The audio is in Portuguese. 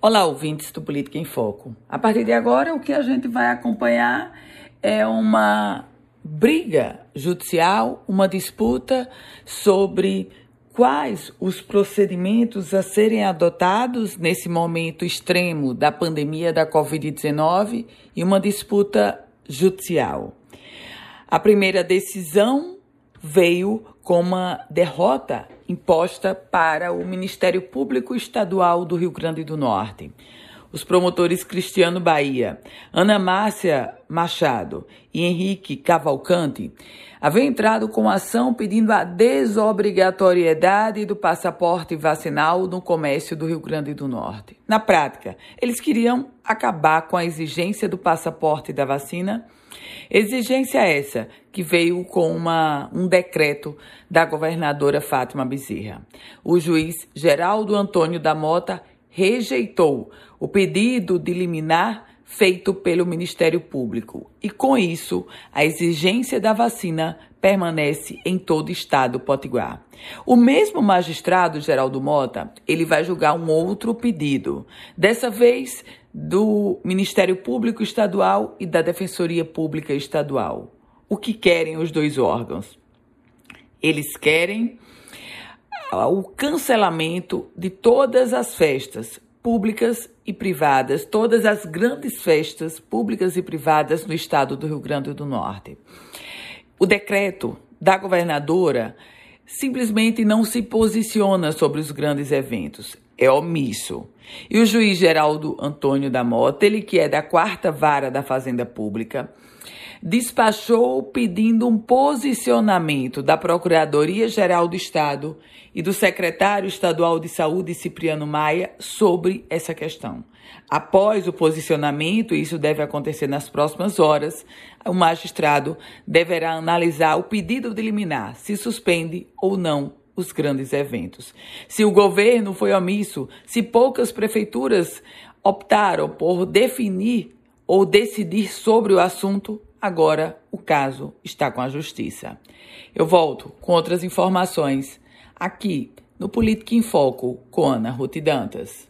Olá, ouvintes do Política em Foco. A partir de agora, o que a gente vai acompanhar é uma briga judicial, uma disputa sobre quais os procedimentos a serem adotados nesse momento extremo da pandemia da Covid-19 e uma disputa judicial. A primeira decisão veio com uma derrota imposta para o Ministério Público Estadual do Rio Grande do Norte. Os promotores Cristiano Bahia, Ana Márcia Machado e Henrique Cavalcante haviam entrado com ação pedindo a desobrigatoriedade do passaporte vacinal no comércio do Rio Grande do Norte. Na prática, eles queriam acabar com a exigência do passaporte da vacina Exigência essa que veio com uma, um decreto da governadora Fátima Bezerra. O juiz Geraldo Antônio da Mota rejeitou o pedido de liminar feito pelo Ministério Público e, com isso, a exigência da vacina permanece em todo o estado potiguar. O mesmo magistrado Geraldo Mota, ele vai julgar um outro pedido, dessa vez do Ministério Público Estadual e da Defensoria Pública Estadual. O que querem os dois órgãos? Eles querem o cancelamento de todas as festas públicas e privadas, todas as grandes festas públicas e privadas no estado do Rio Grande do Norte. O decreto da governadora simplesmente não se posiciona sobre os grandes eventos é omisso. E o juiz Geraldo Antônio da Mota, ele que é da quarta vara da Fazenda Pública, despachou pedindo um posicionamento da Procuradoria-Geral do Estado e do secretário estadual de Saúde, Cipriano Maia, sobre essa questão. Após o posicionamento, isso deve acontecer nas próximas horas, o magistrado deverá analisar o pedido de liminar, se suspende ou não os grandes eventos. Se o governo foi omisso, se poucas prefeituras optaram por definir ou decidir sobre o assunto, agora o caso está com a justiça. Eu volto com outras informações aqui no Política em Foco com Ana Ruth Dantas.